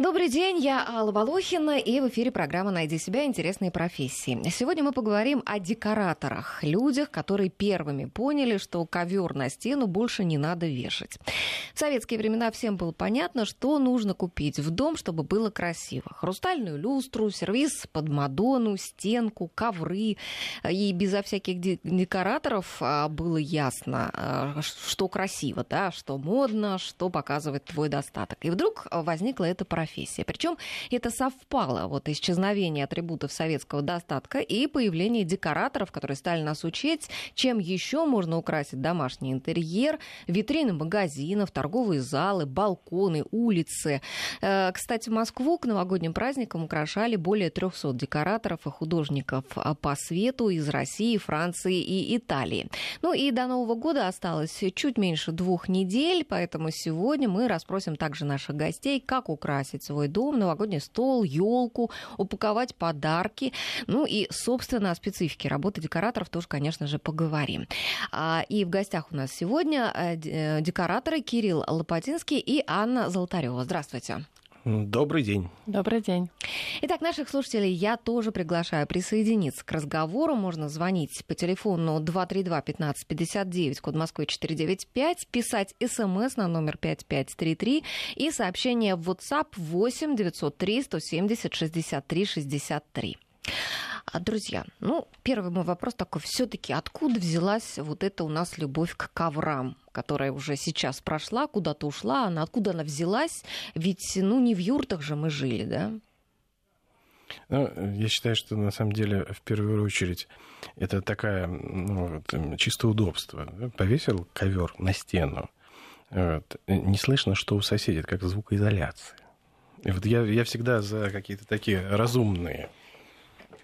Добрый день, я Алла Волохина, и в эфире программа «Найди себя. Интересные профессии». Сегодня мы поговорим о декораторах, людях, которые первыми поняли, что ковер на стену больше не надо вешать. В советские времена всем было понятно, что нужно купить в дом, чтобы было красиво. Хрустальную люстру, сервис под Мадонну, стенку, ковры. И безо всяких декораторов а, было ясно, а, что красиво, да, что модно, что показывает твой достаток. И вдруг возникла эта профессия. Причем это совпало, вот исчезновение атрибутов советского достатка и появление декораторов, которые стали нас учить, чем еще можно украсить домашний интерьер, витрины магазинов, торговые залы, балконы, улицы. Э, кстати, Москву к новогодним праздникам украшали более 300 декораторов и художников а, по свету из России, Франции и Италии. Ну и до Нового года осталось чуть меньше двух недель, поэтому сегодня мы расспросим также наших гостей, как украсить украсить свой дом, новогодний стол, елку, упаковать подарки. Ну и, собственно, о специфике работы декораторов тоже, конечно же, поговорим. А, и в гостях у нас сегодня э, э, декораторы Кирилл Лопатинский и Анна Золотарева. Здравствуйте. Добрый день. Добрый день. Итак, наших слушателей я тоже приглашаю присоединиться к разговору. Можно звонить по телефону 232-1559, код Москвы 495, писать смс на номер 5533 и сообщение в WhatsApp 8 903 170 63 63. Друзья, ну, первый мой вопрос такой, все-таки откуда взялась вот эта у нас любовь к коврам, которая уже сейчас прошла, куда-то ушла, она откуда она взялась? Ведь, ну, не в юртах же мы жили, да? Ну, я считаю, что на самом деле в первую очередь это такая ну, вот, чисто удобство. Повесил ковер на стену, вот, не слышно, что у соседей, как звукоизоляция. И вот я, я всегда за какие-то такие разумные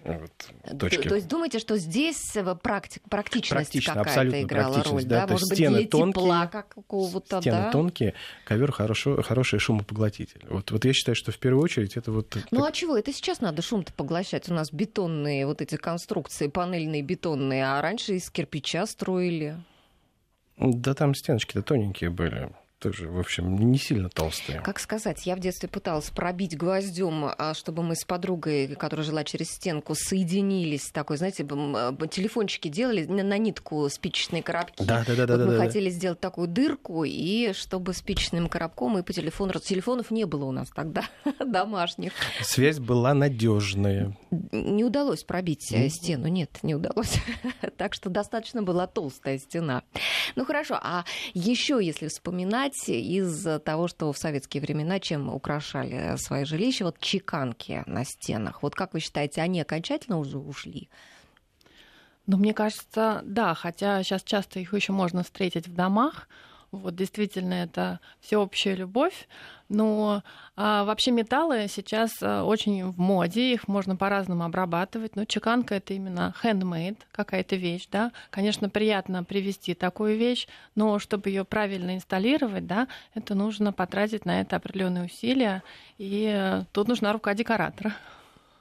вот, точки. То, есть думаете, что здесь э, практик, практичность Практично, какая-то играла роль, да? да? Может быть, стены тонкие, тепла какого-то, стены да? тонкие, ковер хорошо, хороший шумопоглотитель. Вот, вот я считаю, что в первую очередь это вот... Ну так... а чего? Это сейчас надо шум-то поглощать. У нас бетонные вот эти конструкции, панельные бетонные, а раньше из кирпича строили. Да там стеночки-то тоненькие были тоже, в общем, не сильно толстые. Как сказать, я в детстве пыталась пробить гвоздем, а, чтобы мы с подругой, которая жила через стенку, соединились. Такой, знаете, телефончики делали на нитку спичечные коробки. Да, да, да, вот да. Мы да, хотели да. сделать такую дырку, и чтобы спичечным коробком и по телефону. Телефонов не было у нас тогда домашних. Связь была надежная. Не удалось пробить mm стену, нет, не удалось. так что достаточно была толстая стена. Ну хорошо, а еще если вспоминать из того, что в советские времена чем украшали свои жилища, вот чеканки на стенах. Вот как вы считаете, они окончательно уже ушли? Ну, мне кажется, да, хотя сейчас часто их еще можно встретить в домах. Вот действительно, это всеобщая любовь. Но а, вообще металлы сейчас а, очень в моде, их можно по-разному обрабатывать. Но чеканка это именно handmade, какая-то вещь, да. Конечно, приятно привести такую вещь, но чтобы ее правильно инсталлировать, да, это нужно потратить на это определенные усилия, и э, тут нужна рука декоратора.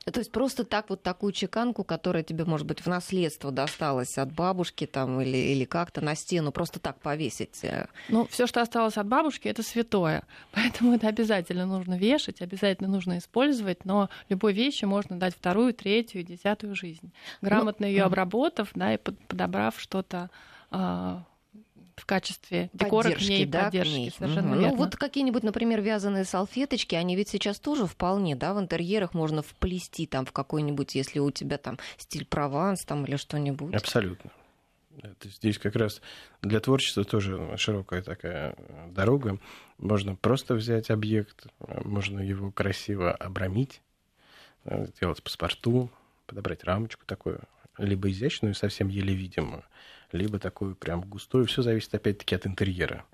То есть просто так вот такую чеканку, которая тебе, может быть, в наследство досталась от бабушки там или, или как-то на стену, просто так повесить? Э? Ну, все, что осталось от бабушки, это святое. Поэтому это обязательно нужно вешать, обязательно нужно использовать, но любой вещи можно дать вторую, третью десятую жизнь. Ну, Грамотно ну, ее обработав, да, и подобрав что-то а, в качестве декора поддержки, к ней, да, поддержки, к ней. совершенно угу. верно. Ну вот какие-нибудь, например, вязаные салфеточки, они ведь сейчас тоже вполне, да, в интерьерах можно вплести там в какой-нибудь, если у тебя там стиль Прованс там или что-нибудь. Абсолютно. Это здесь как раз для творчества тоже широкая такая дорога. Можно просто взять объект, можно его красиво обрамить, сделать паспорту, подобрать рамочку такую, либо изящную, совсем еле видимую, либо такую прям густую. Все зависит опять-таки от интерьера.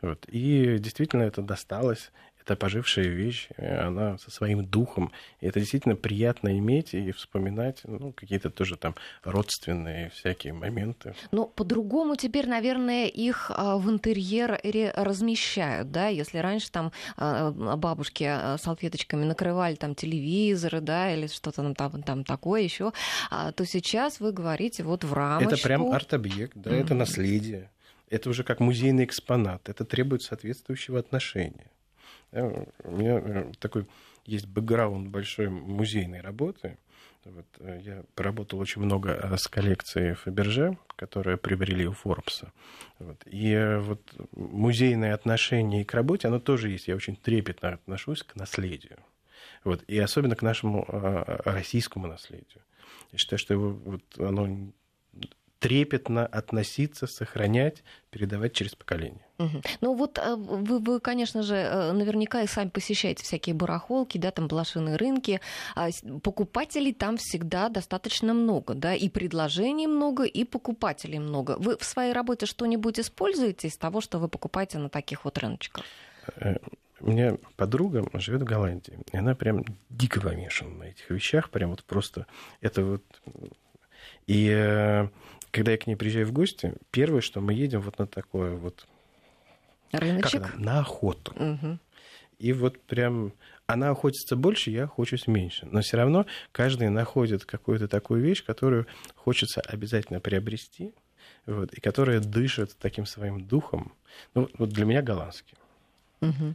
Вот. И действительно это досталось это пожившая вещь, она со своим духом. И это действительно приятно иметь и вспоминать ну, какие-то тоже там родственные всякие моменты. Ну, по-другому теперь, наверное, их а, в интерьер размещают, да, если раньше там а, бабушки а, салфеточками накрывали там телевизоры, да, или что-то там, там, там такое еще, то сейчас вы говорите вот в рамочку. Это прям арт-объект, да, mm-hmm. это наследие. Это уже как музейный экспонат. Это требует соответствующего отношения. У меня такой есть бэкграунд большой музейной работы. Вот, я поработал очень много с коллекцией Фаберже, которые приобрели у Форбса. Вот. И вот музейное отношение к работе, оно тоже есть. Я очень трепетно отношусь к наследию. Вот. И особенно к нашему российскому наследию. Я считаю, что его, вот, оно трепетно относиться, сохранять, передавать через поколение. Угу. Ну вот э, вы, вы, конечно же, э, наверняка и сами посещаете всякие барахолки, да, там блошиные рынки. А покупателей там всегда достаточно много, да, и предложений много, и покупателей много. Вы в своей работе что-нибудь используете из того, что вы покупаете на таких вот рыночках? Э, у меня подруга живет в Голландии, и она прям дико помешана на этих вещах, прям вот просто это вот... И когда я к ней приезжаю в гости, первое, что мы едем вот на такое вот... Рыночек? Как на охоту. Угу. И вот прям она охотится больше, я охочусь меньше. Но все равно каждый находит какую-то такую вещь, которую хочется обязательно приобрести, вот, и которая дышит таким своим духом. Ну, вот для меня голландский. Угу.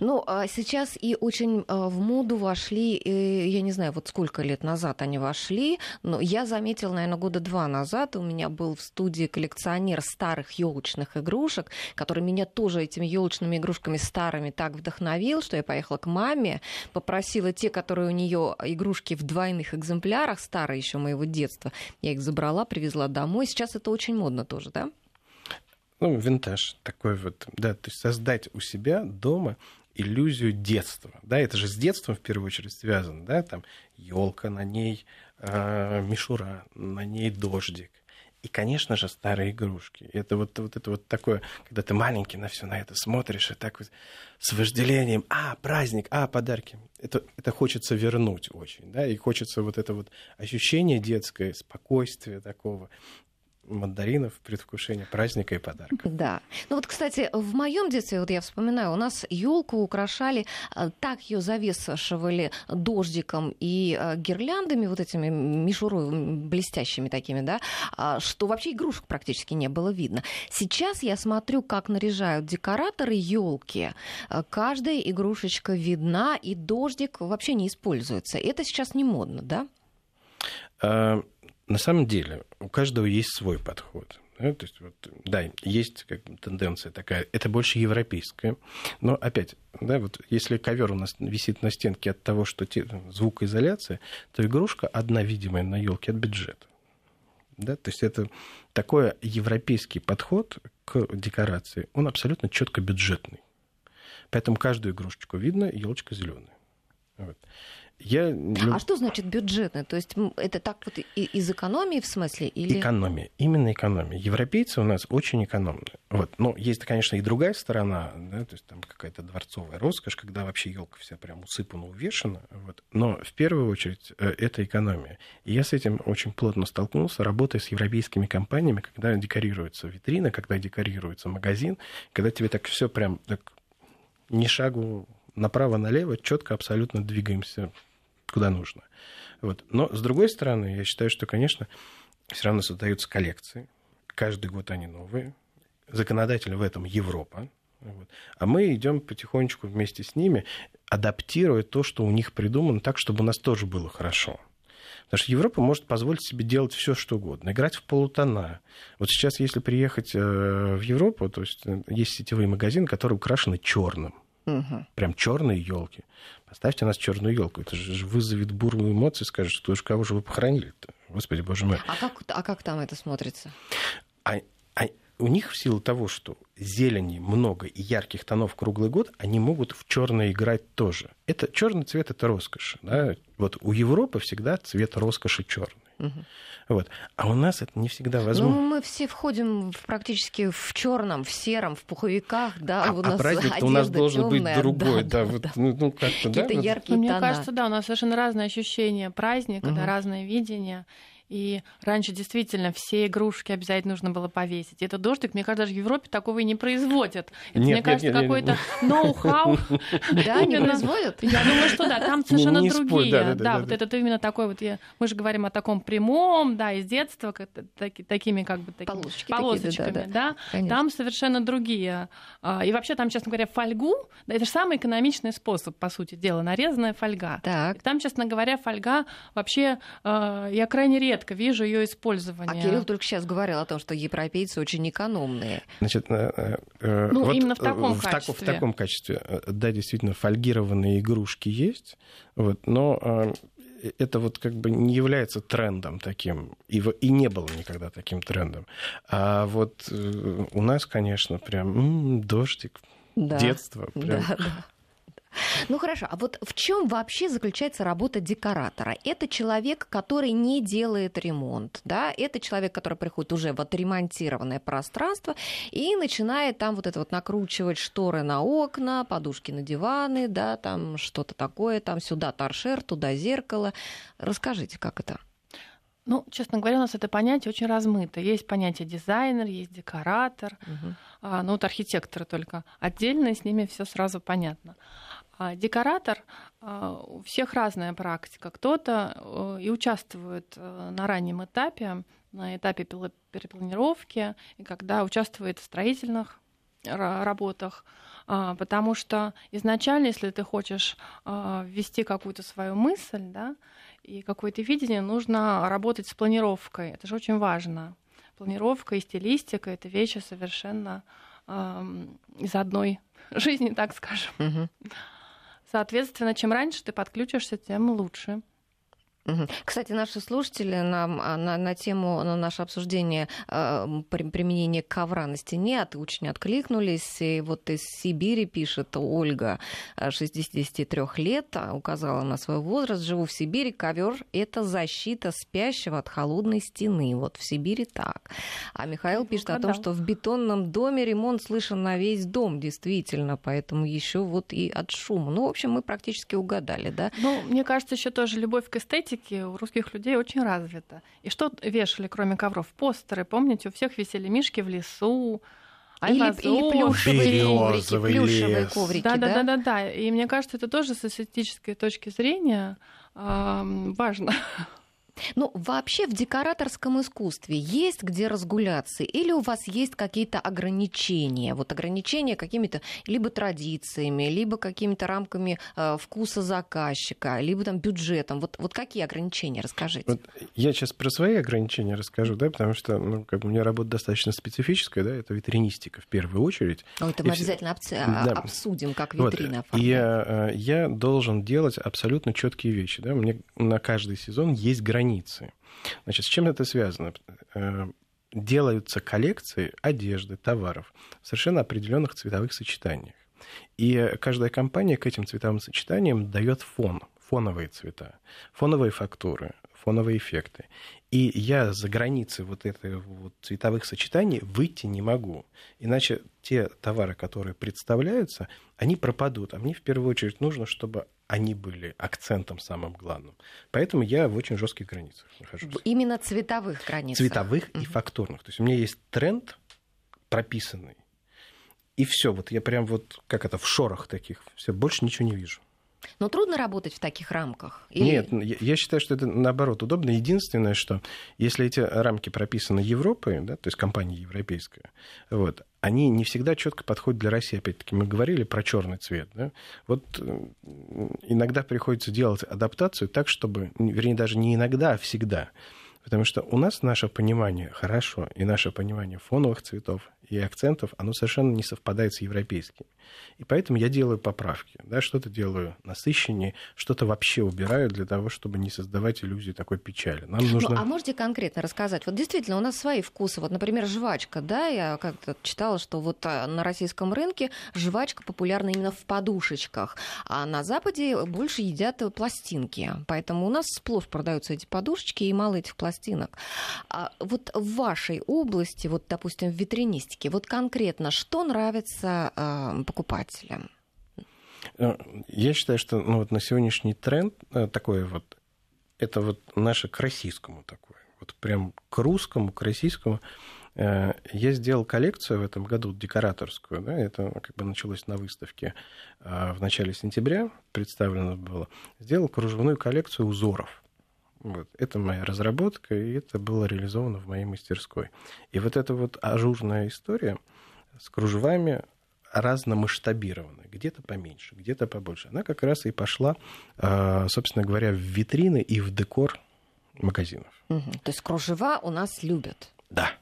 Ну, а сейчас и очень а, в моду вошли, я не знаю, вот сколько лет назад они вошли, но я заметила, наверное, года два назад у меня был в студии коллекционер старых елочных игрушек, который меня тоже этими елочными игрушками старыми так вдохновил, что я поехала к маме, попросила те, которые у нее игрушки в двойных экземплярах, старые еще моего детства, я их забрала, привезла домой. Сейчас это очень модно тоже, да? Ну, винтаж такой вот, да, то есть создать у себя дома иллюзию детства, да, это же с детством в первую очередь связано, да, там елка на ней, э, мишура, на ней дождик, и, конечно же, старые игрушки. Это вот, вот это вот такое, когда ты маленький на все на это смотришь, и так вот с вожделением, а, праздник, а, подарки. Это, это хочется вернуть очень, да, и хочется вот это вот ощущение детское, спокойствие такого мандаринов, предвкушение праздника и подарка. Да. Ну вот, кстати, в моем детстве, вот я вспоминаю, у нас елку украшали, э, так ее завешивали дождиком и э, гирляндами, вот этими мишурой блестящими такими, да, а, что вообще игрушек практически не было видно. Сейчас я смотрю, как наряжают декораторы елки. Э, каждая игрушечка видна, и дождик вообще не используется. Это сейчас не модно, да? На самом деле у каждого есть свой подход. Да, то есть, вот, да, есть как тенденция такая, это больше европейская. Но опять, да, вот если ковер у нас висит на стенке от того, что те, звукоизоляция, то игрушка одна видимая на елке от бюджета. Да, то есть это такой европейский подход к декорации, он абсолютно четко бюджетный. Поэтому каждую игрушечку видно, елочка зеленая. Вот. Я... А что значит бюджетный? То есть это так вот из экономии в смысле? Или... Экономия, именно экономия. Европейцы у нас очень экономные. Вот. Но есть, конечно, и другая сторона, да, то есть там какая-то дворцовая роскошь, когда вообще елка вся прям усыпана, увешана. Вот. Но в первую очередь э, это экономия. И я с этим очень плотно столкнулся, работая с европейскими компаниями, когда декорируется витрина, когда декорируется магазин, когда тебе так все прям так, ни шагу направо-налево четко абсолютно двигаемся куда нужно. Вот. Но, с другой стороны, я считаю, что, конечно, все равно создаются коллекции. Каждый год они новые. Законодатель в этом Европа. Вот. А мы идем потихонечку вместе с ними, адаптируя то, что у них придумано, так, чтобы у нас тоже было хорошо. Потому что Европа может позволить себе делать все, что угодно. Играть в полутона. Вот сейчас, если приехать э, в Европу, то есть э, есть сетевые магазины, которые украшены черным. Угу. Прям черные елки. Поставьте нас черную елку. Это же вызовет бурную эмоцию, скажет, что уж кого же вы похоронили-то? Господи, боже мой. А как, а как там это смотрится? А, а у них в силу того, что зелени много и ярких тонов круглый год, они могут в черное играть тоже. Это черный цвет это роскошь. Да? Вот у Европы всегда цвет роскоши черный. Угу. Вот. А у нас это не всегда возможно. Ну, мы все входим в, практически в черном, в сером, в пуховиках, да. А, у а нас а праздник у нас должен тёмная, быть другой, да, да, вот, да. Ну, ну как-то, да? Яркие вот. Мне кажется, да, у нас совершенно разные ощущения праздника, угу. да, разное видение. И раньше действительно все игрушки обязательно нужно было повесить. И этот дождик, мне кажется, даже в Европе такого и не производят. Это, Нет, мне нет, кажется, какой-то ноу-хау. Да, не производят? Я думаю, что да, там совершенно другие. да, вот это именно такой вот, мы же говорим о таком прямом, да, из детства, такими как бы полосочками, да. Там совершенно другие. А, И вообще там, честно говоря, фольгу, это же самый экономичный способ, по сути дела, нарезанная фольга. Там, честно говоря, фольга вообще э, я крайне редко вижу ее А использование. Кирилл только сейчас говорил о том, что европейцы очень экономные. Значит, э, э, Ну, вот, именно в таком э, в, тако- в качестве. таком качестве. Э, Да, действительно, фольгированные игрушки есть, вот, но э, это вот как бы не является трендом таким, и, в- и не было никогда таким трендом. А вот э, у нас, конечно, прям м, дождик, Да. детство. Прям. Да, да. Ну хорошо, а вот в чем вообще заключается работа декоратора? Это человек, который не делает ремонт, да? Это человек, который приходит уже в отремонтированное пространство и начинает там вот это вот накручивать шторы на окна, подушки на диваны, да, там что-то такое, там сюда торшер, туда зеркало. Расскажите, как это? Ну, честно говоря, у нас это понятие очень размыто. Есть понятие дизайнер, есть декоратор, Мгм. а, ну вот архитекторы только отдельно, и с ними все сразу понятно. А декоратор, а, у всех разная практика. Кто-то э, и участвует э, на раннем этапе, на этапе перепланировки, и когда участвует в строительных ра- работах, А, потому что изначально, если ты хочешь ввести какую-то свою мысль, да, и какое-то видение, нужно работать с планировкой. Это же очень важно. Планировка и стилистика — это вещи совершенно из одной жизни, так скажем. Мгм. Соответственно, чем раньше ты подключишься, тем лучше. Кстати, наши слушатели нам а, на, на тему, на наше обсуждение э, при- применения ковра на стене от, очень откликнулись. И вот из Сибири пишет Ольга, э, 63 лет, а, указала на свой возраст. Живу в Сибири. Ковер это защита спящего от холодной стены. Вот в Сибири так. А Михаил Ну, пишет о том, что в бетонном доме ремонт слышен на весь дом, действительно. Поэтому еще вот и от шума. Ну, в общем, мы практически угадали, да? Ну, мне кажется, еще тоже любовь к эстетике у русских людей очень развита. И что вешали, кроме ковров? Постеры, помните, у всех висели мишки в лесу, Или, или плюшевые коврики, плюшевые лес. коврики, Да, да? да, да, да. И мне кажется, это тоже с эстетической точки зрения ам, важно. Ну, вообще в декораторском искусстве есть где разгуляться? Или у вас есть какие-то ограничения? Вот ограничения какими-то либо традициями, либо какими-то рамками э, вкуса заказчика, либо там бюджетом. Вот, вот какие ограничения? Расскажите. Вот я сейчас про свои ограничения расскажу, да, потому что ну, как бы у меня работа достаточно специфическая, да, это витринистика в первую очередь. О, это и мы всё- обязательно обц- Да. обсудим, как Вот, витрина И оформлять. я, э, я должен делать абсолютно четкие вещи. Да? Меня на каждый сезон есть границы. Значит, с чем это связано? Э, Делаются коллекции одежды, товаров в совершенно определенных цветовых сочетаниях. И каждая компания к этим цветовым сочетаниям дает фон, фоновые цвета, фоновые фактуры, фоновые эффекты. И я за границы вот этих вот цветовых сочетаний выйти не могу. Иначе те товары, которые представляются, они пропадут. А мне в первую очередь нужно, чтобы они были акцентом самым главным. Поэтому я в очень жестких границах нахожусь. Именно цветовых границах. Цветовых и Мгм. фактурных. То есть у меня есть тренд прописанный. И все, вот я прям вот, как это, в шорах таких, все, больше ничего не вижу. Но трудно работать в таких рамках? Или- Нет, я, считаю, что это наоборот удобно. Единственное, что если эти рамки прописаны Европой, да, то есть компания европейская, вот, они не всегда четко подходят для России. Опять-таки, мы говорили про черный цвет. Да? Вот э, иногда приходится делать адаптацию так, чтобы, вернее, даже не иногда, а всегда. Потому что у нас наше понимание хорошо, и наше понимание фоновых цветов и акцентов, оно совершенно не совпадает с европейским. И поэтому я делаю поправки. Да, что-то делаю насыщеннее, что-то вообще убираю для того, чтобы не создавать иллюзию такой печали. Нам нужно... Ну, а можете конкретно рассказать? Вот действительно, у нас свои вкусы. Вот, например, жвачка, да, я как-то читала, что вот а, на российском рынке жвачка популярна именно в подушечках, а на Западе больше едят пластинки. Поэтому у нас сплошь продаются эти подушечки и мало этих пластинок. А вот в вашей области, вот, допустим, в витринистике, вот конкретно что нравится э, покупателям? Э, Я считаю, что ну, вот на сегодняшний тренд э, такой вот, это вот наше к российскому такое. вот прям к русскому, к российскому. Э, я сделал коллекцию в этом году декораторскую, да, это как бы началось на выставке в начале сентября, представлено было. Сделал кружевную коллекцию узоров. Вот. Это моя разработка, и это было реализовано в моей мастерской. И вот эта вот ажурная история с кружевами разномасштабированная, где-то поменьше, где-то побольше. Она как раз и пошла, э, собственно говоря, в витрины и в декор магазинов. Угу. То есть кружева у нас любят. Да.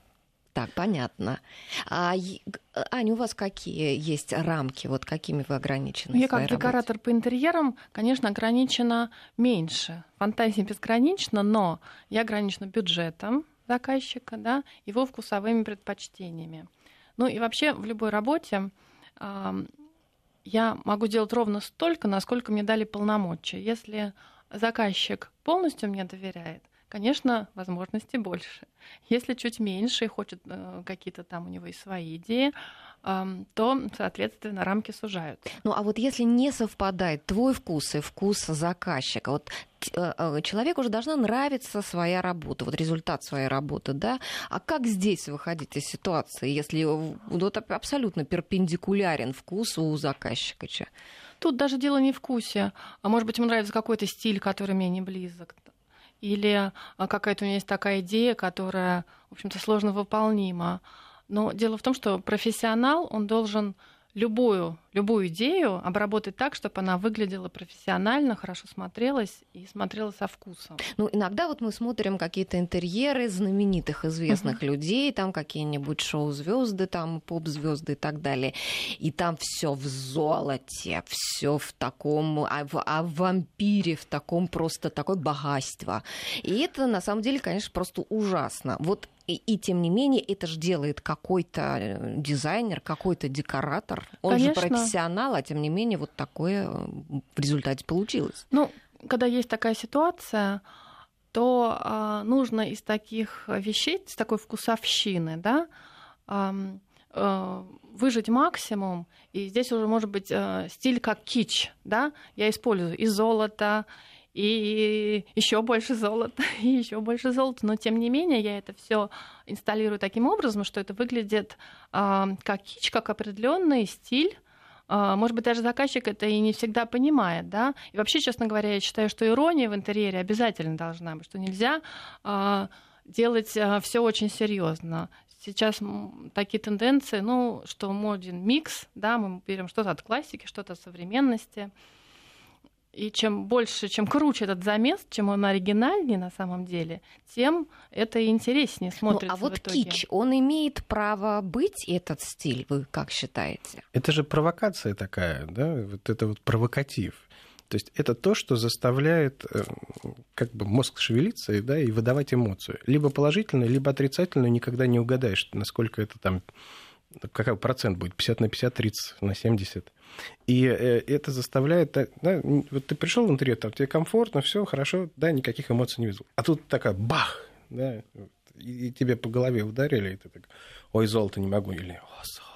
Так, понятно. А, Аня, у вас какие есть рамки? Вот какими вы ограничены? Я как декоратор работе? по интерьерам, конечно, ограничена меньше. Фантазия безгранична, но я ограничена бюджетом заказчика, да, его вкусовыми предпочтениями. Ну и вообще в любой работе э, я могу делать ровно столько, насколько мне дали полномочия. Если заказчик полностью мне доверяет, конечно, возможностей больше. Если чуть меньше и хочет э, какие-то там у него и свои идеи, то, соответственно, рамки сужают. Ну, а вот если не совпадает твой вкус и вкус заказчика, вот э, э, человеку уже должна нравиться своя работа, вот результат своей работы, да? А как здесь выходить из ситуации, если вот абсолютно перпендикулярен вкус у заказчика? Тут даже дело не в вкусе. А может быть, ему нравится какой-то стиль, который мне не близок. Или а, какая-то у меня есть такая идея, которая, в общем-то, сложно выполнима. Но дело в том, что профессионал, он должен любую, любую идею обработать так, чтобы она выглядела профессионально, хорошо смотрелась и смотрелась со вкусом. Ну, иногда вот мы смотрим какие-то интерьеры знаменитых, известных uh-huh. людей, там какие-нибудь шоу-звезды, там поп-звезды и так далее. И там все в золоте, все в таком, а в, а в вампире, в таком просто такое богатство. И это на самом деле, конечно, просто ужасно. Вот и, и тем не менее, это же делает какой-то э, дизайнер, какой-то декоратор. Он Конечно. же профессионал, а тем не менее вот такое э, в результате получилось. Ну, когда есть такая ситуация, то э, нужно из таких вещей, с такой вкусовщины, да, э, э, выжить максимум. И здесь уже может быть э, стиль как кич, да, я использую и золото, и еще больше золота, и еще больше золота. Но тем не менее я это все инсталлирую таким образом, что это выглядит э, как кич, как определенный стиль. Э, может быть, даже заказчик это и не всегда понимает, да. И вообще, честно говоря, я считаю, что ирония в интерьере обязательно должна быть, что нельзя э, делать э, все очень серьезно. Сейчас такие тенденции, ну, что моден микс, да, мы берем что-то от классики, что-то от современности. И чем больше, чем круче этот замес, чем он оригинальнее на самом деле, тем это и интереснее смотрится. Ну, а вот кич, он имеет право быть этот стиль, вы как считаете? Это же провокация такая, да, вот это вот провокатив. То есть это то, что заставляет э, как бы мозг шевелиться да, и выдавать эмоцию. Либо положительную, либо отрицательную, никогда не угадаешь, насколько это там какой процент будет, 50 на 50, 30 на 70. И э, это заставляет, да, вот ты пришел в интерьер, там тебе комфортно, все хорошо, да, никаких эмоций не везу. А тут такая бах, да, и тебе по голове ударили, и ты так, ой, золото не могу, или о, золото.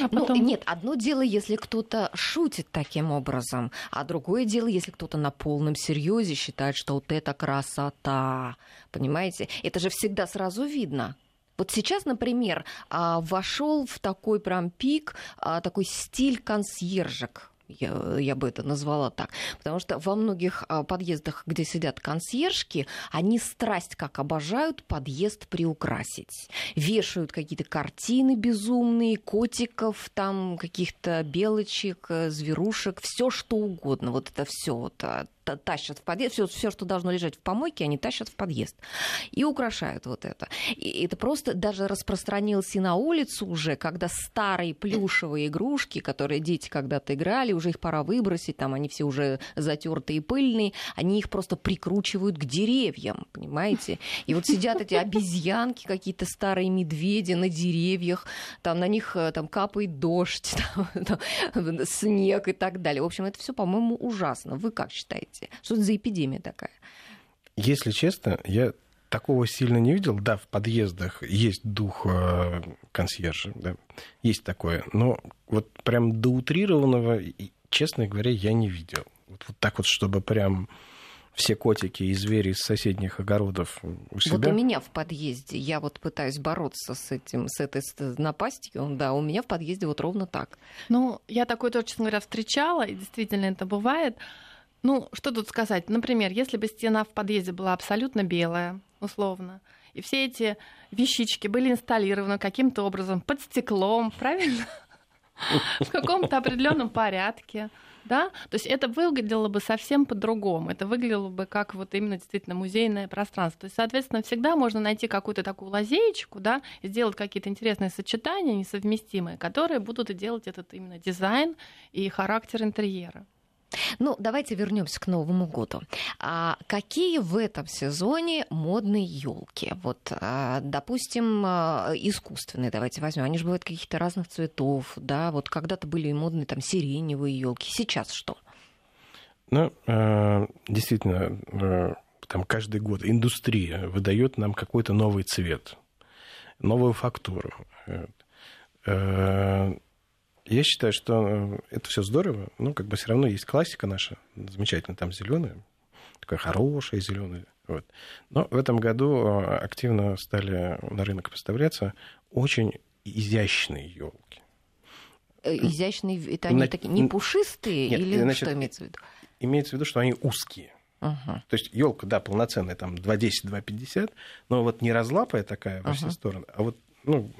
А ну, потом... Ну, нет, одно дело, если кто-то шутит таким образом, а другое дело, если кто-то на полном серьезе считает, что вот это красота. Понимаете? Это же всегда сразу видно. Вот сейчас, например, а, вошел в такой прям пик, а, такой стиль консьержек я, я бы это назвала так. Потому что во многих а, подъездах, где сидят консьержки, они страсть как обожают подъезд приукрасить. Вешают какие-то картины безумные, котиков, там каких-то белочек, э, зверушек, все что угодно. Вот это все вот тащат в подъезд, все, все, что должно лежать в помойке, они тащат в подъезд и украшают вот это. И это просто даже распространилось и на улицу уже, когда старые плюшевые игрушки, которые дети когда-то играли, уже их пора выбросить, там они все уже затертые и пыльные, они их просто прикручивают к деревьям, понимаете? И вот сидят эти обезьянки, какие-то старые медведи на деревьях, там на них э, там капает дождь, там, там, снег и так далее. В общем, это все, по-моему, ужасно. Вы как считаете? Смерти. Что это за эпидемия такая? Если честно, я такого сильно не видел. Да, в подъездах есть дух э, консьержа, да, есть такое. Но вот прям до утрированного, честно говоря, я не видел. Вот, вот так вот, чтобы прям все котики и звери из соседних огородов у себя. Вот у меня в подъезде, я вот пытаюсь бороться с этим, с этой напастью, да, у меня в подъезде вот ровно так. Ну, я такое тоже, честно говоря, встречала, и действительно это бывает. Ну, что тут сказать? Например, если бы стена в подъезде была абсолютно белая, условно, и все эти вещички были инсталлированы каким-то образом под стеклом, правильно? В каком-то определенном порядке да, то есть это выглядело бы совсем по-другому, это выглядело бы как вот именно действительно музейное пространство. То есть, соответственно, всегда можно найти какую-то такую лазеечку, да, сделать какие-то интересные сочетания несовместимые, которые будут делать этот именно дизайн и характер интерьера. Ну, давайте вернемся к Новому году. А какие в этом сезоне модные елки? Вот, а, допустим, а, искусственные, давайте возьмем. Они же бывают каких-то разных цветов, да. Вот когда-то были модные там сиреневые елки. Сейчас что? Ну, а, действительно, там каждый год индустрия выдает нам какой-то новый цвет, новую фактуру. Я считаю, что э, это все здорово, но как бы все равно есть классика наша, замечательная, там зеленая, такая хорошая зеленая. Вот. Но в этом году э, активно стали на рынок поставляться очень изящные елки. Э, изящные, это они на... такие не пушистые Нет, или значит, что имеется в виду? Имеется в виду, что они узкие. Uh-huh. То есть елка, да, полноценная, там 2,10-2,50, но вот не разлапая такая во uh-huh. все стороны, а вот, ну,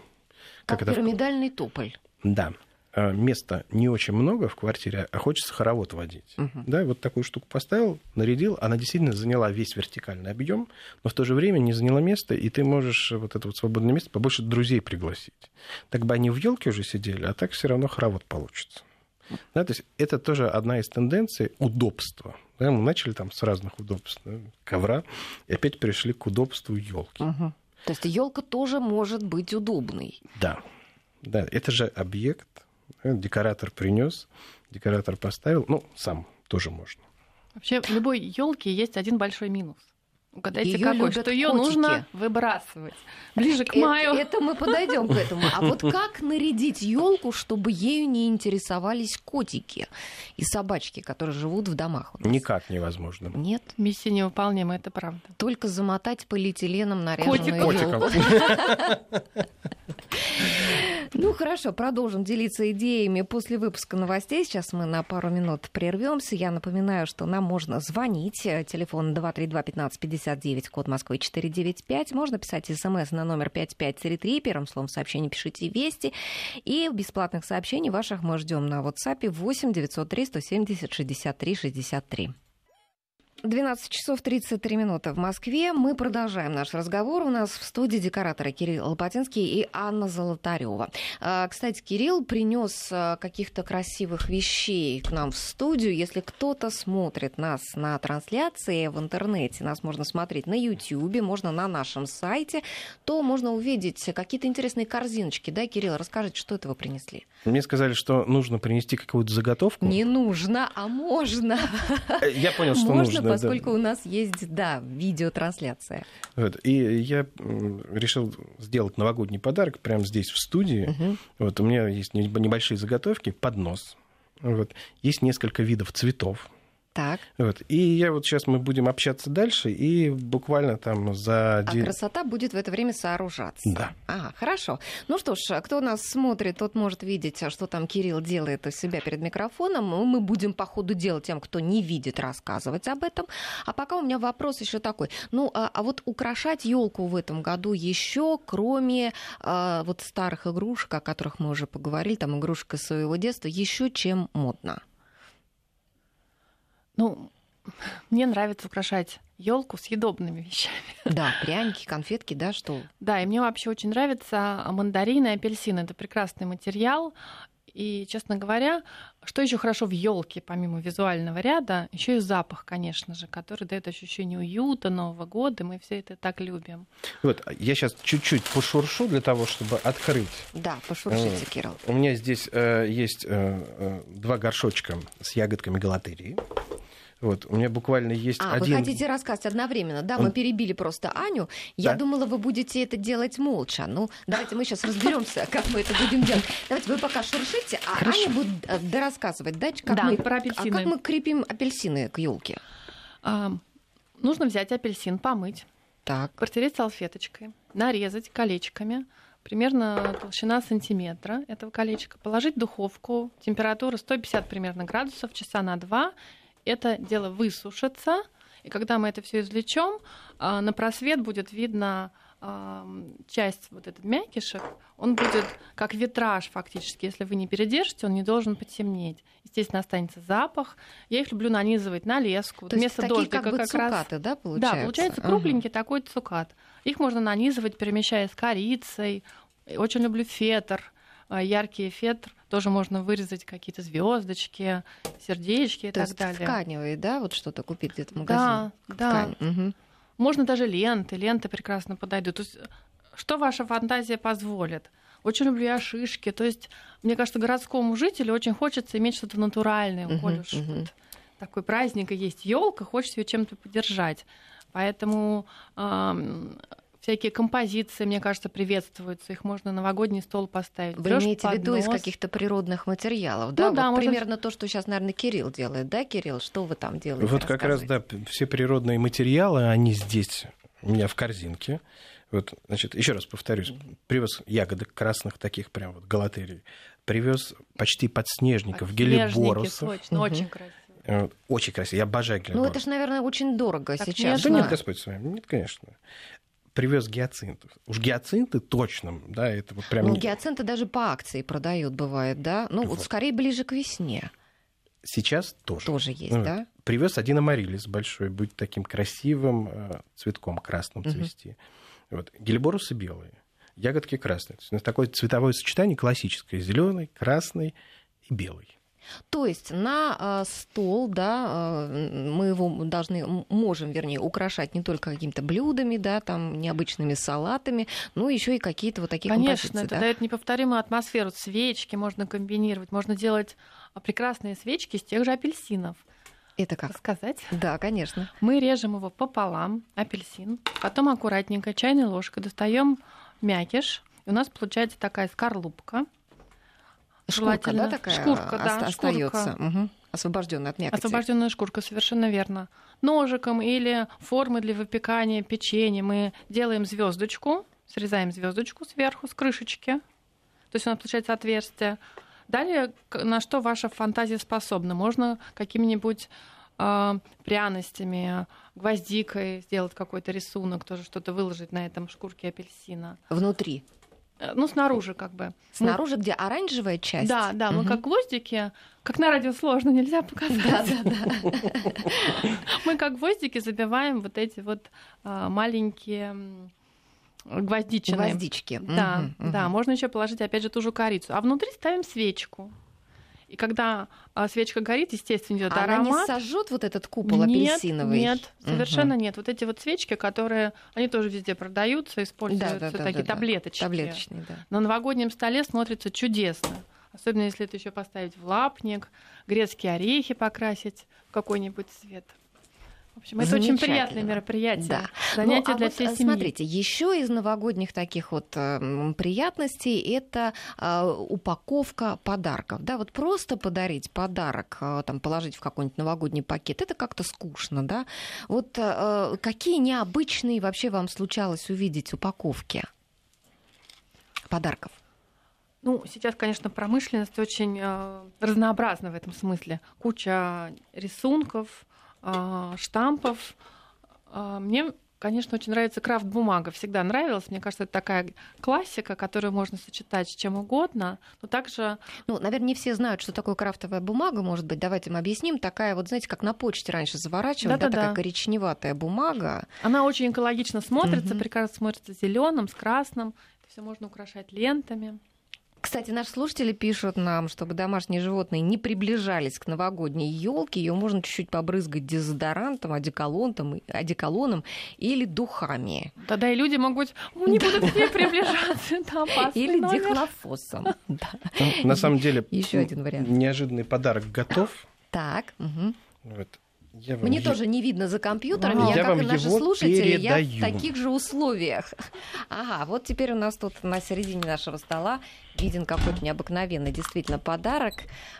как, как это... пирамидальный тополь. Да, места не очень много в квартире, а хочется хоровод водить. Угу. Да, вот такую штуку поставил, нарядил, она действительно заняла весь вертикальный объем, но в то же время не заняла место, и ты можешь вот это вот свободное место побольше друзей пригласить. Так бы они в елке уже сидели, а так все равно хоровод получится. Да, то есть это тоже одна из тенденций удобства. Да, мы начали там с разных удобств да, ковра, и опять перешли к удобству елки. Угу. То есть елка тоже может быть удобной. Да. Да, это же объект декоратор принес, декоратор поставил, ну, сам тоже можно. Вообще, любой елке есть один большой минус. Угадайте, её какой? Что ее нужно выбрасывать ближе к маю. Это, это мы подойдем к этому. А вот как нарядить елку, чтобы ею не интересовались котики и собачки, которые живут в домах? Никак невозможно. Нет. Миссия невыполнима, это правда. Только замотать полиэтиленом наряженную Котиков. елку. Ну хорошо, продолжим делиться идеями после выпуска новостей. Сейчас мы на пару минут прервемся. Я напоминаю, что нам можно звонить. Телефон 232-1559, код Москвы 495. Можно писать смс на номер 5533. Первым словом сообщение пишите «Вести». И бесплатных сообщений ваших мы ждем на WhatsApp 8 903 170 63 63. 12 часов 33 минуты в Москве. Мы продолжаем наш разговор. У нас в студии декораторы Кирилл Лопатинский и Анна Золотарева. А, кстати, Кирилл принес а, каких-то красивых вещей к нам в студию. Если кто-то смотрит нас на трансляции в интернете, нас можно смотреть на YouTube, можно на нашем сайте, то можно увидеть какие-то интересные корзиночки. Да, Кирилл, расскажите, что это вы принесли? Мне сказали, что нужно принести какую-то заготовку. Не нужно, а можно. Я понял, что нужно поскольку у нас есть, да, видеотрансляция. Вот. И я решил сделать новогодний подарок прямо здесь, в студии. Угу. Вот, у меня есть небольшие заготовки, поднос. Вот. Есть несколько видов цветов. Так. Вот. И я вот сейчас мы будем общаться дальше, и буквально там за... А красота будет в это время сооружаться. Да. Ага, хорошо. Ну что ж, кто нас смотрит, тот может видеть, а что там Кирилл делает у себя перед микрофоном. Мы будем по ходу дела тем, кто не видит, рассказывать об этом. А пока у меня вопрос еще такой. Ну, а, а вот украшать елку в этом году еще, кроме а, вот старых игрушек, о которых мы уже поговорили, там игрушка своего детства, еще чем модно? Ну, мне нравится украшать елку съедобными вещами. Да, пряники, конфетки, да, что? Да, и мне вообще очень нравится мандарины и апельсины. Это прекрасный материал. И, честно говоря, что еще хорошо в елке, помимо визуального ряда, еще и запах, конечно же, который дает ощущение уюта, Нового года. Мы все это так любим. Вот, я сейчас чуть-чуть пошуршу для того, чтобы открыть. Да, пошуршите, э, Кирилл. У меня здесь э, есть э, э два горшочка с ягодками галатерии. Вот, у меня буквально есть а, один... вы хотите рассказать одновременно? Да, мы перебили просто Аню. Я да. думала, вы будете это делать молча. Ну, давайте мы сейчас разберемся, как мы это будем делать. Давайте вы пока шуршите, а Хорошо. Аня будет э, дорассказывать, да, как, да, мы, про апельсины. а как мы крепим апельсины к елке? А, Нужно взять апельсин, помыть, Так. протереть салфеточкой, нарезать колечками, примерно толщина сантиметра этого колечка, положить в духовку, температура 150 примерно градусов, часа на два. Это дело высушится, и когда мы это все извлечем, а, на просвет будет видно часть вот этот мякишек, он будет как витраж фактически. Если вы не передержите, он не должен потемнеть. Естественно, останется запах. Я их люблю нанизывать на леску. То есть Вместо такие дождика как бы раз цукаты, да, получается? да, получается кругленький такой цукат. Их можно нанизывать, перемещая с корицей. Очень люблю фетр. А, Яркий фетр. Тоже можно вырезать какие-то звездочки, сердечки и То так есть далее. тканевые, да, вот что-то купить где-то в Да, магазине? да. Ткань. Мгм. Можно даже ленты. Ленты прекрасно подойдут. То есть, что ваша фантазия позволит? Очень люблю я шишки. То есть, мне кажется, городскому жителю очень хочется иметь что-то натуральное. Коль уж мгм. вот такой праздник и есть елка, хочется ее чем-то поддержать. Поэтому ам, всякие композиции, мне кажется, приветствуются. Их можно на новогодний стол поставить. Вы Берёшь имеете в виду из каких-то природных материалов, да? Ну да, вот можно- примерно то, что сейчас, наверное, Кирилл делает, да, Кирилл? Что вы там делаете? Вот как раз, да, все природные материалы, они здесь у меня в корзинке. Вот, значит, еще раз повторюсь, привез ягодок красных, таких прям вот галатерий. Привез почти подснежников, Подснежники, гелиборусов. точно, Мгм. очень красиво. Э, Очень красиво, я обожаю Ну, гелиборус. это же, наверное, очень дорого Так сейчас. Да нежно. нет, Господь с вами, нет, конечно. Привез гиацинтов. Уж гиацинты точно, да, это вот прям... Ну, гиацинты даже по акции продают, бывает, да? Ну, вот, Вот. скорее ближе к весне Сейчас тоже. тоже есть, Ну, да? Привез один амарилис большой, будет таким красивым э, цветком красным Мгм. цвести. Вот. Гелиборусы белые, ягодки красные. То есть, ну, такое цветовое сочетание классическое. Зеленый, красный и белый. То есть на э, стол, да, э, мы его должны, можем, вернее, украшать не только какими-то блюдами, да, там, необычными салатами, но еще и какие-то вот такие Конечно, это да? дает неповторимую атмосферу. Свечки можно комбинировать, можно делать а, прекрасные свечки из тех же апельсинов. Это как? Рассказать? Да, конечно. Мы режем его пополам, апельсин, потом аккуратненько чайной ложкой достаем мякиш, и у нас получается такая скорлупка. Шкурка, да, такая Шкурка, да, оста- шкурка. остается, освобожденная от мякоти. Освобожденная шкурка, совершенно верно. Ножиком или формы для выпекания печенья мы делаем звездочку, срезаем звездочку сверху с крышечки. То есть у нас получается отверстие. Далее, на что ваша фантазия способна? Можно какими-нибудь а, пряностями, гвоздикой сделать какой-то рисунок, тоже что-то выложить на этом шкурке апельсина. Внутри. Э, Ну, снаружи как бы. Мы- Снаружи, где оранжевая часть. Да, да, мы Мгм. как гвоздики, как на радио сложно, нельзя показать. Да, да, да. Мы как гвоздики забиваем вот эти вот а, маленькие гвоздичины. Гвоздички. Да, да, можно еще положить опять же ту же корицу. А внутри ставим свечку. И когда а, свечка горит, естественно, идет А Она не аромат. сожжет вот этот купол нет, апельсиновый? нет, совершенно нет. Вот эти вот свечки, которые, они тоже везде продаются, используются Да, да, да, такие да, да. таблеточки. Таблеточный, да. На новогоднем столе смотрится чудесно. Особенно если это еще поставить в лапник, грецкие орехи покрасить в какой-нибудь цвет. В общем, это очень приятное мероприятие. Да. Занятие Ну, а для вот, всей э, семьи. Смотрите, еще из новогодних таких вот э, приятностей это э, упаковка подарков. Да, вот просто подарить подарок, э, там, положить в какой-нибудь новогодний пакет, это как-то скучно, да? Вот э, какие необычные вообще вам случалось увидеть упаковки подарков? Ну, сейчас, конечно, промышленность очень э, разнообразна в этом смысле. Куча рисунков, э, штампов. Э, мне, конечно, очень нравится крафт-бумага. Всегда нравилась. Мне кажется, это такая классика, которую можно сочетать с чем угодно. Но также Ну, наверное, не все знают, что такое крафтовая бумага, может быть. Давайте мы объясним. Такая вот, знаете, как на почте раньше заворачивали, да, Да-да-да. такая коричневатая бумага. она очень экологично смотрится, Мгм. прекрасно смотрится зеленым, с красным. Это все можно украшать лентами. Кстати, наши слушатели пишут нам, чтобы домашние животные не приближались к новогодней елке, ее можно чуть-чуть побрызгать дезодорантом, одеколоном, одеколоном или духами. Тогда и люди могут не будут к ней приближаться. Это опасный Или дихлофосом. Да. Ну, на самом деле, Еще один вариант. неожиданный подарок готов. Так. Вот. Я вам Мне е- тоже не видно за компьютером. Я, Я как вам и наши слушатели, я в передаю. таких же условиях. Ага, вот теперь у нас тут на середине нашего стола виден какой-то необыкновенный действительно подарок.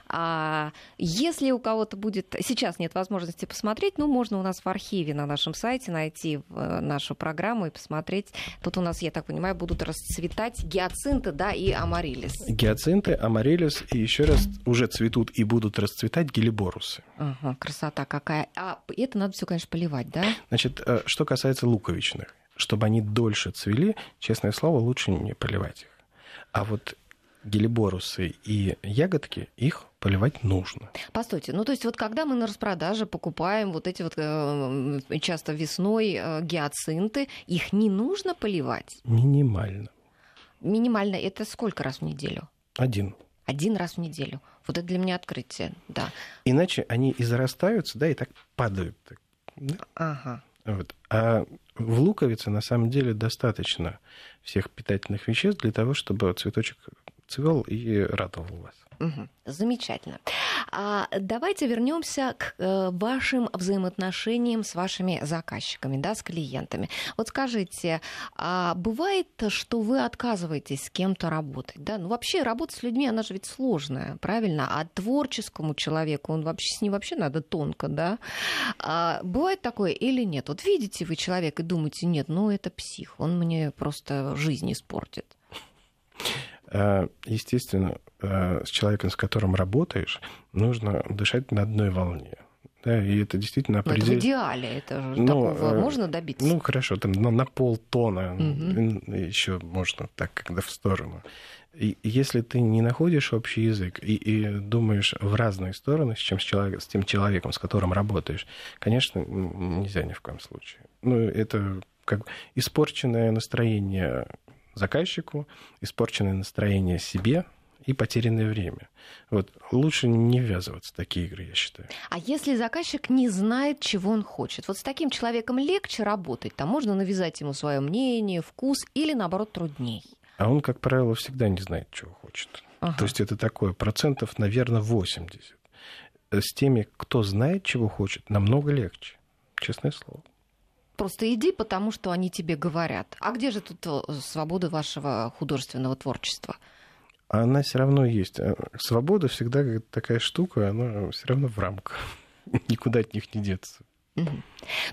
А если у кого-то будет... Сейчас нет возможности посмотреть, ну, можно у нас в архиве на нашем сайте найти нашу программу и посмотреть. Тут у нас, я так понимаю, будут расцветать гиацинты, да, и амарилис. Гиацинты, амарилис, и еще раз уже цветут и будут расцветать гелиборусы. Ага, красота какая. А это надо все, конечно, поливать, да? Значит, э, что касается луковичных, чтобы они дольше цвели, честное слово, лучше не поливать их. А вот гелиборусы и ягодки, их поливать нужно. Постойте, ну то есть вот когда мы на распродаже покупаем вот эти вот э, часто весной э, гиацинты, их не нужно поливать? Минимально. Минимально это сколько раз в неделю? Один. Один раз в неделю. Вот это для меня открытие, да. Иначе они и зарастаются, да, и так падают. Да? Ага. Вот. А в луковице на самом деле достаточно всех питательных веществ для того, чтобы цветочек цвел и радовал вас. Угу. Замечательно. А давайте вернемся к э, вашим взаимоотношениям с вашими заказчиками, да, с клиентами. Вот скажите, а бывает, что вы отказываетесь с кем-то работать, да? Ну вообще работа с людьми, она же ведь сложная, правильно? А творческому человеку, он вообще с ним вообще надо тонко, да? А бывает такое или нет? Вот видите вы человека и думаете, нет, ну это псих, он мне просто жизнь испортит. А, естественно, а, с человеком, с которым работаешь, нужно дышать на одной волне. Да, и это действительно определяет... это в идеале, это же ну, такого э, можно добиться? Ну, хорошо, там на, на полтона угу. еще можно так, когда в сторону. И если ты не находишь общий язык и, и думаешь в разные стороны с, чем с, человек, с тем человеком, с которым работаешь, конечно, нельзя ни в коем случае. Ну, это как испорченное настроение заказчику, испорченное настроение себе и потерянное время. Вот. Лучше не ввязываться в такие игры, я считаю. А если заказчик не знает, чего он хочет? Вот с таким человеком легче работать, там можно навязать ему свое мнение, вкус или, наоборот, трудней? А он, как правило, всегда не знает, чего хочет. Ага. То есть это такое процентов, наверное, 80. С теми, кто знает, чего хочет, намного легче. Честное слово. Просто иди, потому что они тебе говорят. А где же тут э, свобода вашего художественного творчества? Она все равно есть. Э, свобода всегда такая штука, она все равно в рамках. Никуда от них не деться.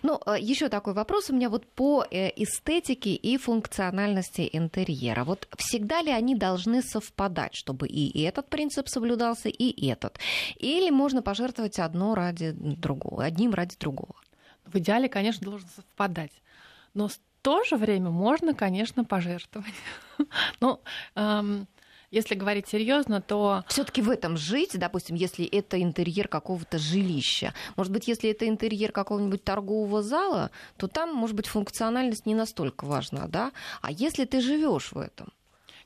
Ну, э, еще такой вопрос у меня вот по эстетике и функциональности интерьера. Вот всегда ли они должны совпадать, чтобы и этот принцип соблюдался, и этот? Или можно пожертвовать одно ради другого, одним ради другого? В идеале, конечно, должен совпадать. Но в то же время можно, конечно, пожертвовать. ну, эм, если говорить серьезно, то... Все-таки в этом жить, допустим, если это интерьер какого-то жилища. Может быть, если это интерьер какого-нибудь торгового зала, то там, может быть, функциональность не настолько важна, да? А если ты живешь в этом?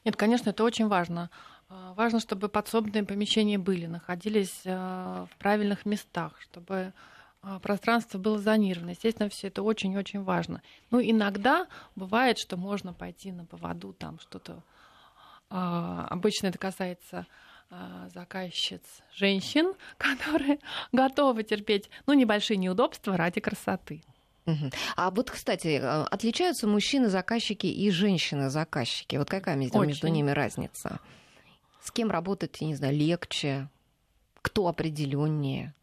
Нет, конечно, это очень важно. А, важно, чтобы подсобные помещения были, находились э, в правильных местах, чтобы пространство было зонировано. Естественно, все это очень-очень важно. Ну, иногда бывает, что можно пойти на поводу, там что-то. А, обычно это касается а, заказчиц женщин, которые готовы терпеть ну, небольшие неудобства ради красоты. А вот, кстати, отличаются мужчины-заказчики и женщины-заказчики? Вот какая между, между ними разница? С кем работать, я не знаю, легче? Кто определеннее?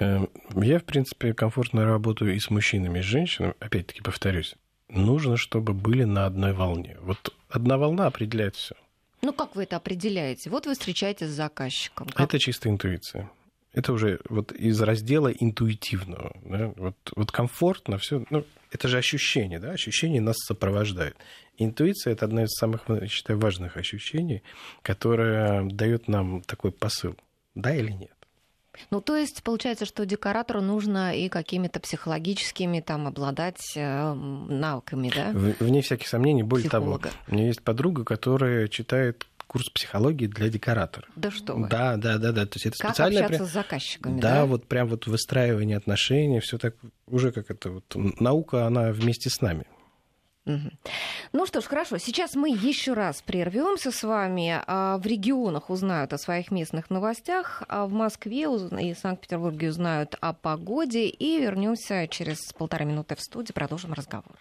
Эм, я, в принципе, комфортно работаю и с мужчинами, и с женщинами. Опять-таки, повторюсь, нужно, чтобы были на одной волне. Вот одна волна определяет все. Ну, как вы это определяете? Вот вы встречаетесь с заказчиком. Как... Это чисто интуиция. Это уже вот из раздела интуитивного. Да? Вот, вот комфортно все. Ну, это же ощущение, да? Ощущение нас сопровождает. Интуиция это одно из самых, я считаю, важных ощущений, которое дает нам такой посыл. Да или нет? Ну, то есть получается, что декоратору нужно и какими-то психологическими там обладать э, навыками, да? Вне всяких сомнений. Более Психолога. того, у меня есть подруга, которая читает курс психологии для декоратора. Да что вы? Да, да, да, да. То есть это как специально общаться с заказчиками, да? Да, вот прям вот выстраивание отношений, все так уже как это вот наука, она вместе с нами. Ну что ж, хорошо. Сейчас мы еще раз прервемся с вами. А, в регионах узнают о своих местных новостях, а в Москве и Санкт-Петербурге узнают о погоде. И вернемся через полтора минуты в студию, продолжим разговор.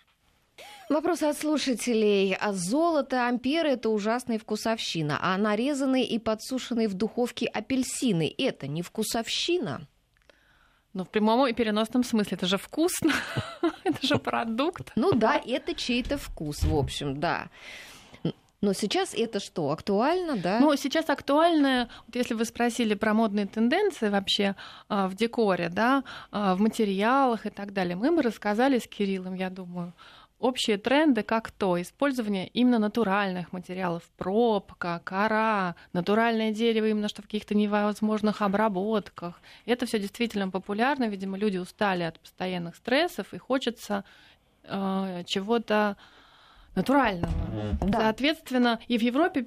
Вопрос от слушателей. А золото, амперы – это ужасная вкусовщина, а нарезанные и подсушенные в духовке апельсины – это не вкусовщина? Ну, в прямом и переносном смысле. Это же вкусно. это же продукт. Ну да, это чей-то вкус, в общем, да. Но сейчас это что, актуально, да? Ну, сейчас актуально, вот если вы спросили про модные тенденции вообще а, в декоре, да, а, в материалах и так далее, мы бы рассказали с Кириллом, я думаю, общие тренды, как то использование именно натуральных материалов, пробка, кора, натуральное дерево именно что в каких-то невозможных обработках. Это все действительно популярно, видимо, люди устали от постоянных стрессов и хочется э, чего-то натурального. Да. Соответственно, и в Европе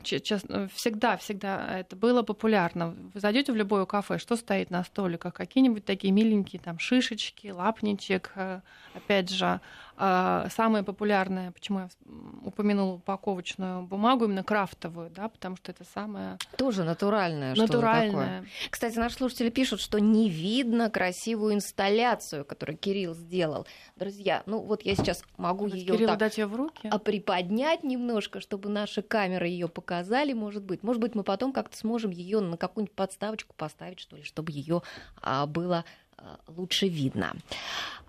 всегда, всегда это было популярно. Вы зайдете в любое кафе, что стоит на столиках? Какие-нибудь такие миленькие там шишечки, лапничек, э, опять же, самое популярное, почему я упомянула упаковочную бумагу, именно крафтовую, да, потому что это самое... Тоже натуральное. Натуральное. Такое. Кстати, наши слушатели пишут, что не видно красивую инсталляцию, которую Кирилл сделал. Друзья, ну вот я сейчас могу ее так дать ее в руки? А приподнять немножко, чтобы наши камеры ее показали, может быть. Может быть, мы потом как-то сможем ее на какую-нибудь подставочку поставить, что ли, чтобы ее а, было а, лучше видно.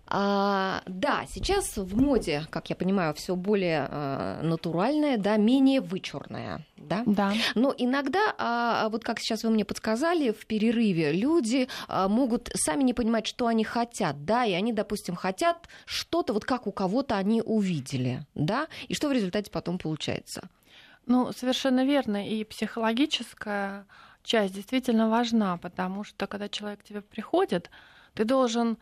А, да, сейчас в моде, как я понимаю, все более а, натуральное, да, менее вычурное, да. Да. Но иногда, а, вот как сейчас вы мне подсказали в перерыве, люди а, могут сами не понимать, что они хотят, да, и они, допустим, хотят что-то, вот как у кого-то они увидели, да, и что в результате потом получается. Ну, совершенно верно, и психологическая часть действительно важна, потому что когда человек к тебе приходит, ты должен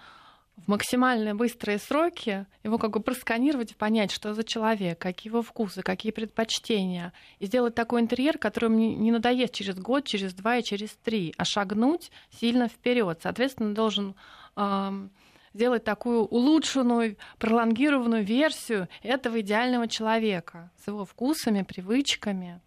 в максимально быстрые сроки его как бы просканировать и понять, что за человек, какие его вкусы, какие предпочтения, и сделать такой интерьер, который мне не надоест через год, через два и через три, а шагнуть сильно вперед. Соответственно, должен э, сделать такую улучшенную, пролонгированную версию этого идеального человека с его вкусами, привычками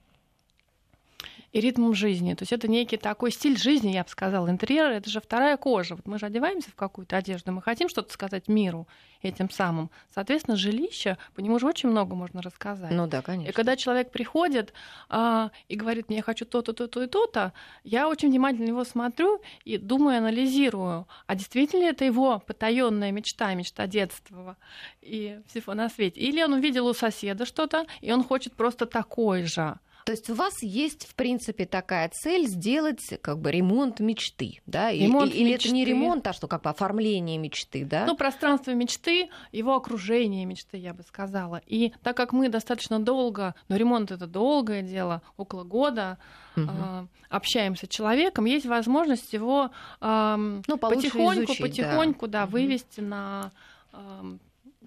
и ритмом жизни. То есть это некий такой стиль жизни, я бы сказала. Интерьер — это же вторая кожа. Вот мы же одеваемся в какую-то одежду, мы хотим что-то сказать миру этим самым. Соответственно, жилище, по нему же очень много можно рассказать. Ну да, конечно. И когда человек приходит а, и говорит мне, я хочу то-то, то-то и то-то, я очень внимательно его смотрю и думаю, анализирую, а действительно ли это его потаенная мечта, мечта детства и всего на свете. Или он увидел у соседа что-то, и он хочет просто такой же. То есть у вас есть, в принципе, такая цель сделать как бы ремонт мечты, да? Ремонт или, или это не ремонт, а что как бы оформление мечты, да? Ну, пространство мечты, его окружение мечты, я бы сказала. И так как мы достаточно долго, но ремонт это долгое дело, около года, угу. э, общаемся с человеком, есть возможность его э, ну, потихоньку, изучить, потихоньку, да, да вывести угу. на э,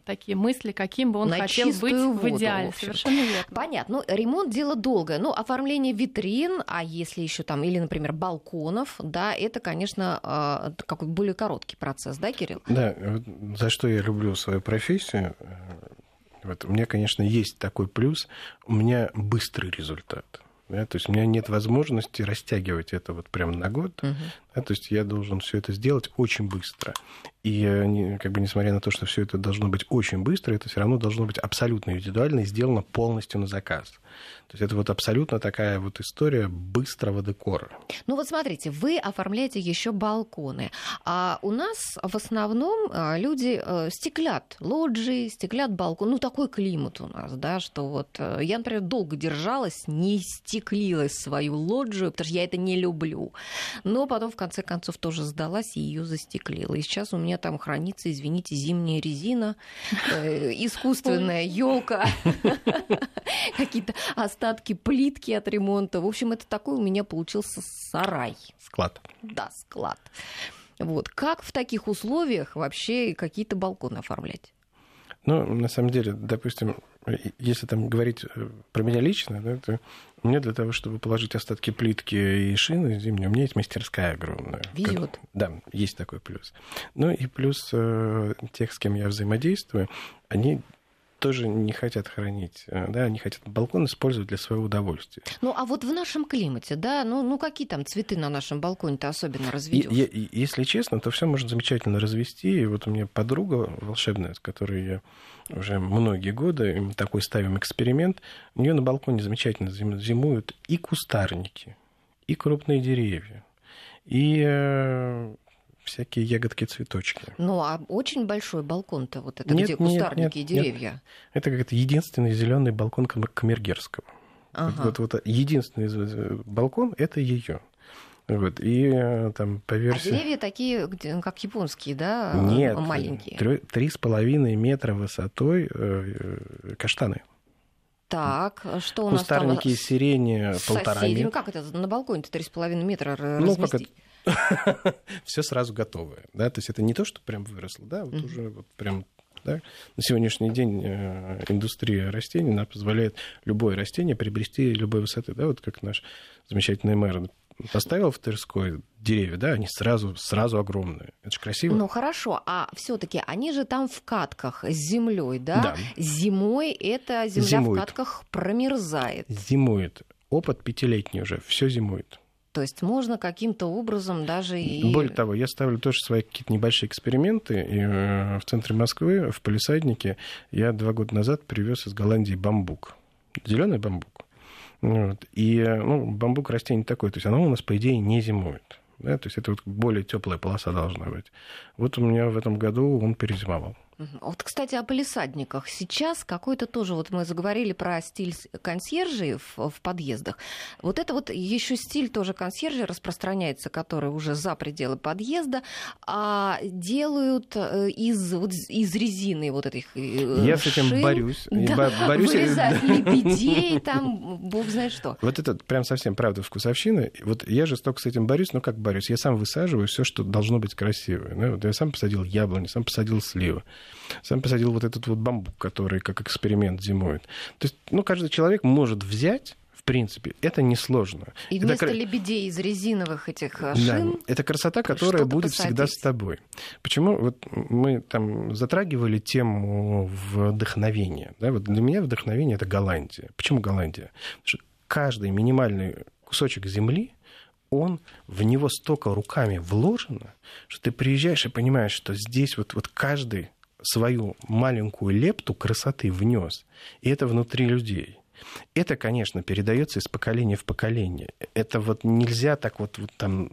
такие мысли, каким бы он на хотел быть воду, в идеале. В Совершенно верно. Понятно. Ну, ремонт дело долгое. Ну, оформление витрин, а если еще там, или, например, балконов, да, это, конечно, а, какой более короткий процесс, да, Кирилл? Да, за что я люблю свою профессию. Вот, у меня, конечно, есть такой плюс. У меня быстрый результат. Да, то есть у меня нет возможности растягивать это вот прямо на год. Uh-huh. Да, то есть я должен все это сделать очень быстро. И э, как бы несмотря на то, что все это должно быть очень быстро, это все равно должно быть абсолютно индивидуально и сделано полностью на заказ. То есть это вот абсолютно такая вот история быстрого декора. Ну вот смотрите, вы оформляете еще балконы, а у нас в основном а, люди э, стеклят лоджии, стеклят балкон. Ну такой климат у нас, да, что вот э, я, например, долго держалась, не стеклилась свою лоджию, потому что я это не люблю. Но потом в конце концов тоже сдалась и ее застеклила. И сейчас у меня там хранится, извините, зимняя резина, э, искусственная елка, какие-то остатки плитки от ремонта. В общем, это такой у меня получился сарай. Склад. Да, склад. Вот. Как в таких условиях вообще какие-то балконы оформлять? Ну, на самом деле, допустим, если там говорить э, про меня лично, да, то мне для того, чтобы положить остатки плитки и шины зимние, у меня есть мастерская огромная. Везет. Как... Да, есть такой плюс. Ну и плюс э, тех, с кем я взаимодействую, они тоже не хотят хранить, э, да, они хотят балкон использовать для своего удовольствия. Ну, а вот в нашем климате, да, ну, ну какие там цветы на нашем балконе-то особенно разведешь? И, и, если честно, то все можно замечательно развести. И вот у меня подруга волшебная, с которой я уже многие годы, мы такой ставим эксперимент, у нее на балконе замечательно зимуют и кустарники, и крупные деревья, и э, всякие ягодки, цветочки. Ну, а очень большой балкон-то вот это, нет, где кустарники нет, нет, и деревья? Нет. Это как-то единственный зеленый балкон Камергерского. Ага. Вот, вот, вот единственный балкон это ее. Вот, и э, там по версии... А деревья такие, как японские, да? Нет, маленькие. Три с половиной метра высотой э, каштаны. Так, что у нас Кустарники там? сирени полтора метра. Как это на балконе-то три с половиной метра ну, разместить? все сразу готовое. Да? То есть это не то, что прям выросло, да, вот уже вот прям да? На сегодняшний день э, индустрия растений она позволяет любое растение приобрести любой высоты. Да? Вот как наш замечательный мэр поставил в Тверской деревья, да, они сразу, сразу огромные. Это же красиво. Ну хорошо, а все-таки они же там в катках с землей, да? Да. Зимой эта земля зимует. в катках промерзает. Зимует. Опыт пятилетний уже, все зимует. То есть можно каким-то образом даже и... Более того, я ставлю тоже свои какие-то небольшие эксперименты. И э, в центре Москвы, в Полисаднике, я два года назад привез из Голландии бамбук. Зеленый бамбук. Вот. И э, ну, бамбук растение такое, то есть оно у нас, по идее, не зимует. Да? То есть это вот более теплая полоса должна быть. Вот у меня в этом году он перезимовал. Вот, кстати, о полисадниках. Сейчас какой-то тоже, вот мы заговорили про стиль консьержей в, в подъездах. Вот это вот еще стиль тоже консьержей распространяется, который уже за пределы подъезда, а делают э, из, вот, из резины вот этих э, Я с этим борюсь. Да, борюсь. Вырезают лебедей, там, бог знает что. Вот это прям совсем правда вкусовщина. Вот я жестоко с этим борюсь, но как борюсь? Я сам высаживаю все, что должно быть красивое. Ну, вот я сам посадил яблони, сам посадил сливы сам посадил вот этот вот бамбук, который как эксперимент зимует. То есть, ну, каждый человек может взять в принципе, это несложно. И вместо это... лебедей из резиновых этих э, шин... Да, это красота, которая будет посадить. всегда с тобой. Почему? Вот мы там затрагивали тему вдохновения. Да? Вот для меня вдохновение — это Голландия. Почему Голландия? Потому что каждый минимальный кусочек земли он, в него столько руками вложено, что ты приезжаешь и понимаешь, что здесь вот, вот каждый свою маленькую лепту красоты внес. И это внутри людей. Это, конечно, передается из поколения в поколение. Это вот нельзя так вот, вот там...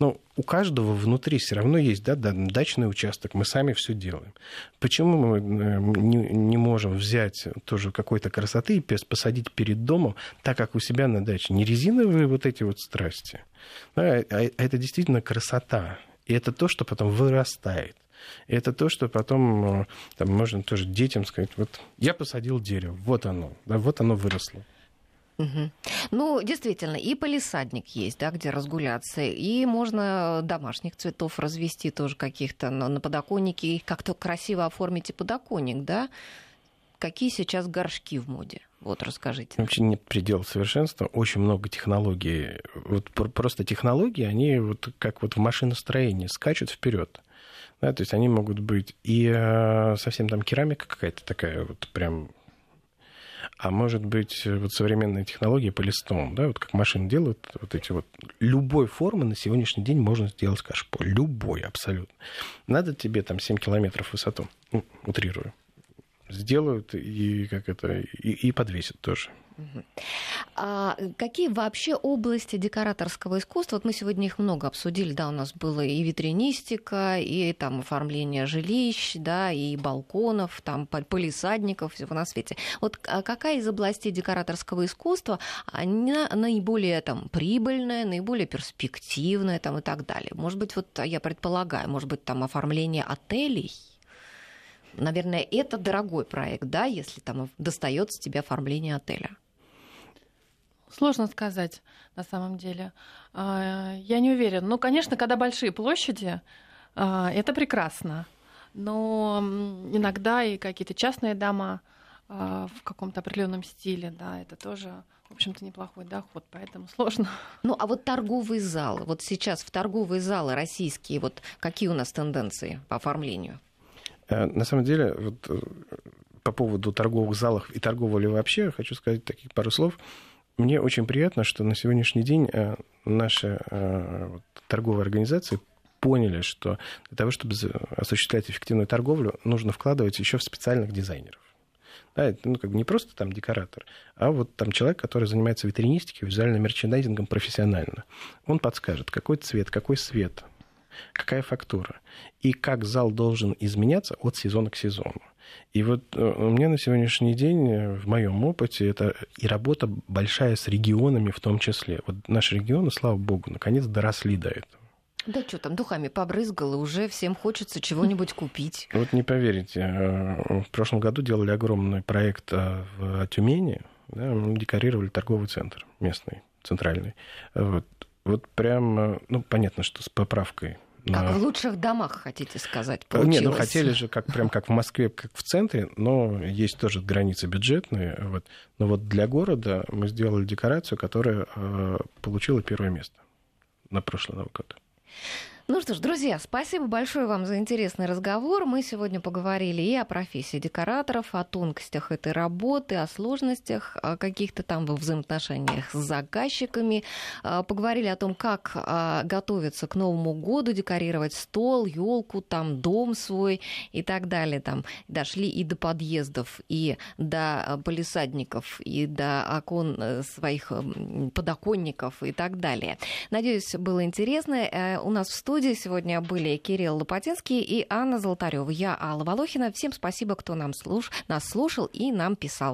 Ну, у каждого внутри все равно есть да, дачный участок, мы сами все делаем. Почему мы э, не, не можем взять тоже какой-то красоты и посадить перед домом, так как у себя на даче? Не резиновые вот эти вот страсти, да, а, а это действительно красота. И это то, что потом вырастает. И это то, что потом э, там, можно тоже детям сказать, вот я посадил дерево, вот оно, да, вот оно выросло. Угу. Ну, действительно, и полисадник есть, да, где разгуляться, и можно домашних цветов развести тоже каких-то на, на подоконнике, и как-то красиво оформить и подоконник, да. Какие сейчас горшки в моде? Вот расскажите. Вообще нет предела совершенства. Очень много технологий. Вот просто технологии, они вот как вот в машиностроении скачут вперед. Да, то есть они могут быть и э, совсем там керамика какая-то такая вот прям а может быть, вот современные технологии по да, вот как машины делают, вот эти вот, любой формы на сегодняшний день можно сделать кашпо, любой абсолютно. Надо тебе там 7 километров высоту, ну, утрирую, сделают и как это, и, и подвесят тоже. А какие вообще области декораторского искусства? Вот мы сегодня их много обсудили, да, у нас было и витринистика, и там оформление жилищ, да, и балконов, там полисадников, всего на свете. Вот а какая из областей декораторского искусства она наиболее там прибыльная, наиболее перспективная там и так далее? Может быть, вот я предполагаю, может быть, там оформление отелей? Наверное, это дорогой проект, да, если там достается тебе оформление отеля. Сложно сказать, на самом деле. А, я не уверена. Ну, конечно, когда большие площади, а, это прекрасно. Но иногда и какие-то частные дома а, в каком-то определенном стиле, да, это тоже в общем-то, неплохой доход, поэтому сложно. Ну, а вот торговые залы, вот сейчас в торговые залы российские, вот какие у нас тенденции по оформлению? Э, на самом деле, вот по поводу торговых залов и торговли вообще, хочу сказать таких пару слов. Мне очень приятно, что на сегодняшний день наши торговые организации поняли, что для того, чтобы осуществлять эффективную торговлю, нужно вкладывать еще в специальных дизайнеров. Да, это, ну, как бы не просто там декоратор, а вот там человек, который занимается витринистикой, визуальным мерчендайзингом профессионально. Он подскажет, какой цвет, какой свет, какая фактура, и как зал должен изменяться от сезона к сезону. И вот э, у меня на сегодняшний день, э, в моем опыте, это и работа большая с регионами в том числе. Вот наши регионы, слава богу, наконец доросли до этого. Да что там, духами побрызгал, и уже всем хочется чего-нибудь купить. Вот не поверите, э, в прошлом году делали огромный проект в Тюмени, да, декорировали торговый центр местный, центральный. Вот, вот прям, э, ну, понятно, что с поправкой как в лучших домах, хотите сказать, получилось. Нет, ну хотели же, как, прям как в Москве, как в центре, но есть тоже границы бюджетные. Вот. Но вот для города мы сделали декорацию, которая э, получила первое место на прошлый Новый год. Ну что ж, друзья, спасибо большое вам за интересный разговор. Мы сегодня поговорили и о профессии декораторов, о тонкостях этой работы, о сложностях каких-то там во взаимоотношениях с заказчиками. А, поговорили о том, как а, готовиться к Новому году, декорировать стол, елку, там дом свой и так далее. Там дошли и до подъездов, и до полисадников, и до окон э, своих подоконников и так далее. Надеюсь, было интересно. Э, у нас в студии студии сегодня были Кирилл Лопатинский и Анна Золотарева. Я Алла Волохина. Всем спасибо, кто нам слуш... нас слушал и нам писал.